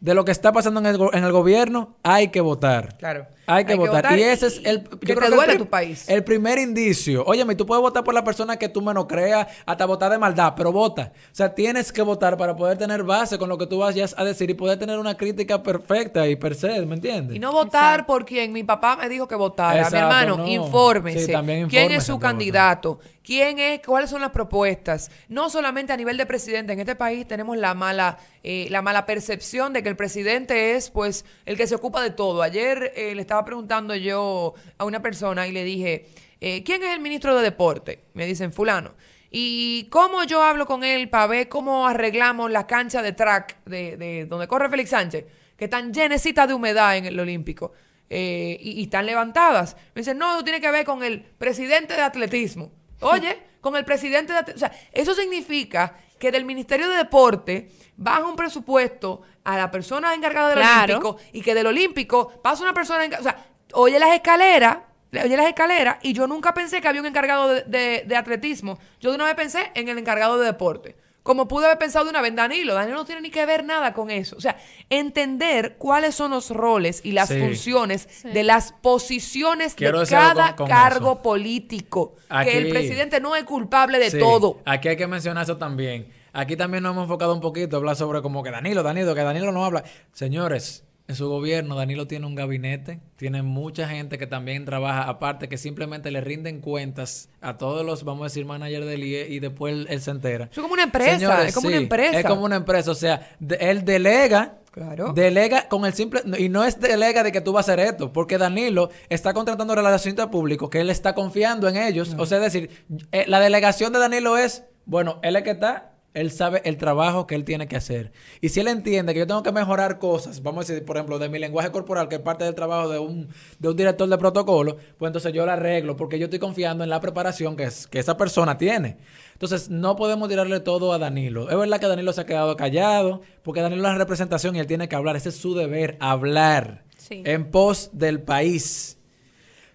de lo que está pasando en el, en el gobierno, hay que votar. Claro. Hay que, Hay que votar. Y ese es el. que yo te creo el duele tu país. El primer indicio. Óyeme, tú puedes votar por la persona que tú menos creas, hasta votar de maldad, pero vota. O sea, tienes que votar para poder tener base con lo que tú vayas a decir y poder tener una crítica perfecta y per se, ¿me entiendes? Y no votar por quien mi papá me dijo que votara. Exacto, mi hermano, no. infórmese. Sí, también ¿Quién es su candidato? ¿Quién es? ¿Cuáles son las propuestas? No solamente a nivel de presidente. En este país tenemos la mala, eh, la mala percepción de que el presidente es, pues, el que se ocupa de todo. Ayer eh, le estaba preguntando yo a una persona y le dije, eh, ¿quién es el ministro de deporte? Me dicen, fulano. ¿Y cómo yo hablo con él para ver cómo arreglamos la cancha de track de, de donde corre Félix Sánchez? Que están llenecitas de humedad en el Olímpico. eh, y, y están levantadas. Me dicen, no, eso tiene que ver con el presidente de atletismo. Oye, con el presidente de... atle- O sea, eso significa que del Ministerio de Deporte baja un presupuesto a la persona encargada del Claro. Olímpico y que del Olímpico pasa una persona... O sea, oye las escaleras, oye las escaleras y yo nunca pensé que había un encargado de, de- de atletismo. Yo de una vez pensé en el encargado de deporte. Como pude haber pensado de una vez en Danilo. Danilo no tiene ni que ver nada con eso. O sea, entender cuáles son los roles y las Sí. funciones de las posiciones Quiero de cada con- con cargo eso. político. Aquí- Que el presidente no es culpable de Sí, todo. Aquí hay que mencionar eso también. Aquí también nos hemos enfocado un poquito hablar sobre como que Danilo, Danilo, que Danilo no habla. Señores, en su gobierno Danilo tiene un gabinete, tiene mucha gente que también trabaja, aparte que simplemente le rinden cuentas a todos los, vamos a decir, managers del IE y después él, él se entera. Es como una empresa, es como una empresa. Es como una empresa, o sea, de- él delega. Claro. Delega con el simple. Y no es delega de que tú vas a hacer esto, porque Danilo está contratando relacionistas públicos, que él está confiando en ellos. O sea, es decir, eh, la delegación de Danilo es, bueno, él es que está, él sabe el trabajo que él tiene que hacer. Y si él entiende que yo tengo que mejorar cosas, vamos a decir, por ejemplo, de mi lenguaje corporal, que es parte del trabajo de un, de un director de protocolo, pues entonces yo lo arreglo, porque yo estoy confiando en la preparación que, es, que esa persona tiene. Entonces, no podemos tirarle todo a Danilo. Es verdad que Danilo se ha quedado callado, porque Danilo es la representación y él tiene que hablar. Ese es su deber, hablar Sí. en pos del país.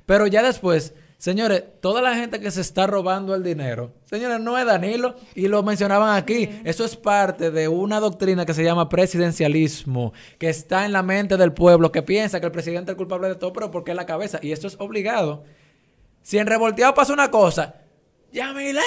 Pero ya después, señores, toda la gente que se está robando el dinero, señores, no es Danilo, y lo mencionaban aquí, eso es parte de una doctrina que se llama presidencialismo, que está en la mente del pueblo, que piensa que el presidente es culpable de todo, pero porque es la cabeza, y eso es obligado. Si en revolteado pasa una cosa, Yamile,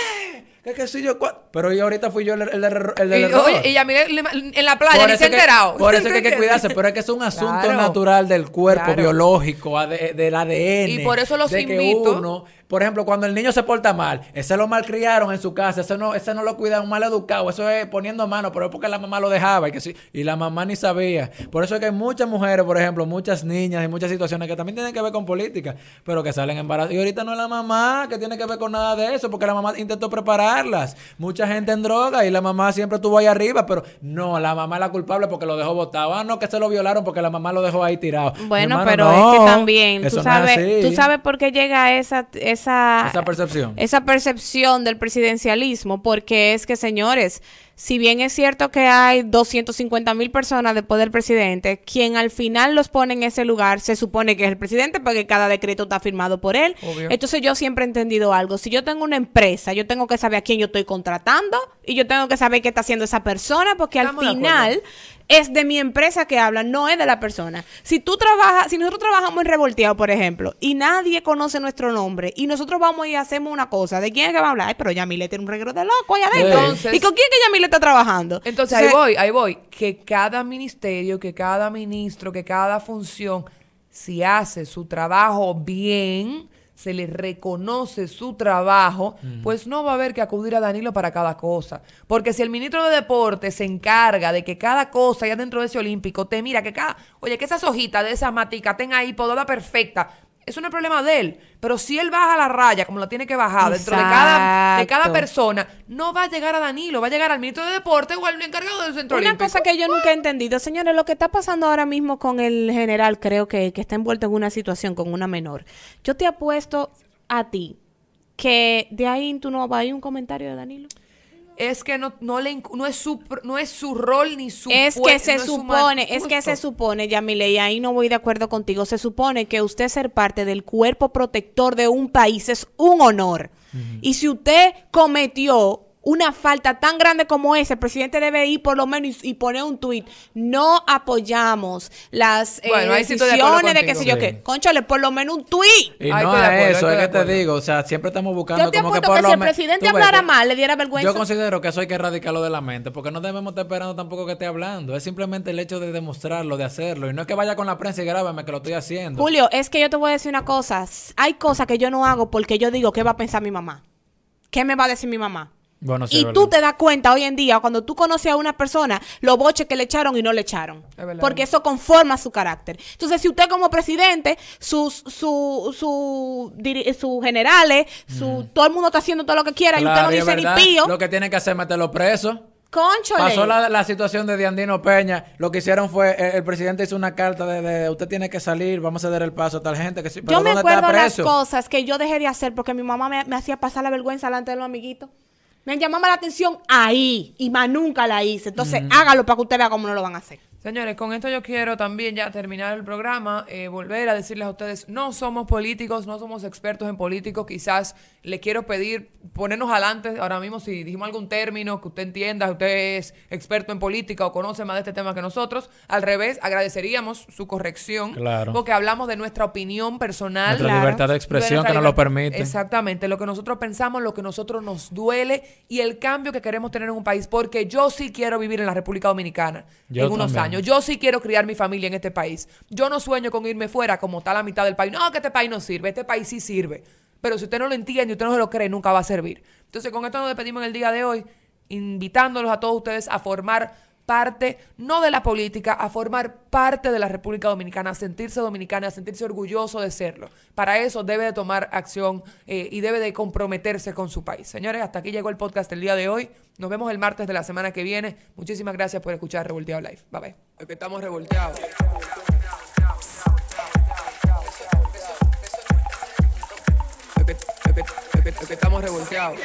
que qué sé yo cuál. Pero yo ahorita fui yo el, el, el, el del Y, error. oye, y Yamile le- en la playa Por ni se ha enterado. Por eso es que hay que cuidarse, pero es que es un asunto Claro. natural del cuerpo Claro. biológico, del ADN. Y por eso los de que invito- uno, por ejemplo, cuando el niño se porta mal, ese lo malcriaron en su casa, ese no, ese no lo cuidaron mal educado, eso es poniendo mano, pero es porque la mamá lo dejaba y que sí, y la mamá ni sabía. Por eso es que hay muchas mujeres, por ejemplo, muchas niñas y muchas situaciones que también tienen que ver con política, pero que salen embarazadas. Y ahorita no es la mamá que tiene que ver con nada de eso, porque la mamá intentó prepararlas. Mucha gente en droga y la mamá siempre estuvo ahí arriba, pero no, la mamá es la culpable porque lo dejó botado. Ah, no, que se lo violaron porque la mamá lo dejó ahí tirado. Bueno, hermano, pero no, es que también, tú no es sabes, así. tú sabes por qué llega esa, esa, Esa percepción. esa percepción del presidencialismo, porque es que, señores, si bien es cierto que hay 250 mil personas después del presidente, quien al final los pone en ese lugar se supone que es el presidente porque cada decreto está firmado por él. Obvio. Entonces yo siempre he entendido algo. Si yo tengo una empresa, yo tengo que saber a quién yo estoy contratando y yo tengo que saber qué está haciendo esa persona porque al Estamos final es de mi empresa que habla, no es de la persona. Si tú trabajas, si nosotros trabajamos en revolteado, por ejemplo, y nadie conoce nuestro nombre, y nosotros vamos y hacemos una cosa, ¿de quién es que va a hablar? Ay, pero Yamile tiene un reguero de loco allá adentro. Entonces- ¿Y con quién que Yamile está trabajando? Entonces, ahí voy, ahí voy. Que cada ministerio, que cada ministro, que cada función, si hace su trabajo bien, se le reconoce su trabajo, pues no va a haber que acudir a Danilo para cada cosa. Porque si el ministro de Deportes se encarga de que cada cosa ya dentro de ese olímpico te mira, que cada, oye, que esas hojitas de esa matica estén ahí podada perfecta, eso no es problema de él. Pero si él baja la raya, como la tiene que bajar, dentro de cada, de cada persona, no va a llegar a Danilo, va a llegar al ministro de Deportes o al encargado del centro Una olímpico. cosa que yo nunca he entendido, señores, lo que está pasando ahora mismo con el general, creo que, que está envuelto en una situación con una menor. Yo te apuesto a ti que de ahí tú no vas a ir un comentario de Danilo. Es que no, no, le, no, es su, no es su rol ni su Es que se no supone, es que se supone, Yamile, y ahí no voy de acuerdo contigo, se supone que usted ser parte del cuerpo protector de un país es un honor. Y si usted cometió una falta tan grande como esa, el presidente debe ir por lo menos y, y poner un tuit. No apoyamos las eh, Bueno, de decisiones de que sé yo Sí. qué. Conchale, por lo menos un tuit. Y no a acuerdo, eso, es que te digo, o sea, siempre estamos buscando Yo te como que por que lo si el presidente ves hablara mal, le diera vergüenza. Yo considero que eso hay que erradicarlo de la mente, porque no debemos estar esperando tampoco que esté hablando. Es simplemente el hecho de demostrarlo, de hacerlo. Y no es que vaya con la prensa y grábame que lo estoy haciendo. Julio, es que yo te voy a decir una cosa. Hay cosas que yo no hago porque yo digo, ¿qué va a pensar mi mamá? ¿Qué me va a decir mi mamá? Bueno, sí, y tú te das cuenta hoy en día, cuando tú conoces a una persona, los boches que le echaron y no le echaron. Es. Porque eso conforma su carácter. Entonces, si usted como presidente, sus su, su, sus generales, su, todo el mundo está haciendo todo lo que quiera y usted no dice ni pío, Lo que tiene que hacer es meterlo preso. conchole. Pasó la, la situación de Diandino Peña. Lo que hicieron fue, eh, el presidente hizo una carta de, de, usted tiene que salir, vamos a ceder el paso a tal gente. que sí, pero Yo me ¿dónde está acuerdo las preso? cosas que yo dejé de hacer porque mi mamá me, me hacía pasar la vergüenza delante de los amiguitos. Me llamaba la atención ahí y más nunca la hice. Entonces, hágalo para que usted vea cómo no lo van a hacer. Señores, con esto yo quiero también ya terminar el programa, eh, volver a decirles a ustedes, no somos políticos, no somos expertos en políticos, quizás le quiero pedir ponernos adelante, ahora mismo si dijimos algún término que usted entienda, usted es experto en política o conoce más de este tema que nosotros, al revés, agradeceríamos su corrección, Claro. porque hablamos de nuestra opinión personal. Nuestra Claro. libertad de expresión que nos lo permite. Exactamente, lo que nosotros pensamos, lo que nosotros nos duele y el cambio que queremos tener en un país, porque yo sí quiero vivir en la República Dominicana Yo en unos también. años. Yo sí quiero criar mi familia en este país. Yo no sueño con irme fuera como está la mitad del país. No, que este país no sirve, este país sí sirve. Pero si usted no lo entiende, usted no se lo cree, nunca va a servir. Entonces, con esto nos despedimos en el día de hoy, invitándolos a todos ustedes a formar parte, no de la política, a formar parte de la República Dominicana, a sentirse dominicana, a sentirse orgulloso de serlo. Para eso debe de tomar acción eh, y debe de comprometerse con su país. Señores, hasta aquí llegó el podcast del día de hoy. Nos vemos el martes de la semana que viene. Muchísimas gracias por escuchar Revolteado Live. Bye bye. Es que estamos revolteados. Es que estamos revolteados.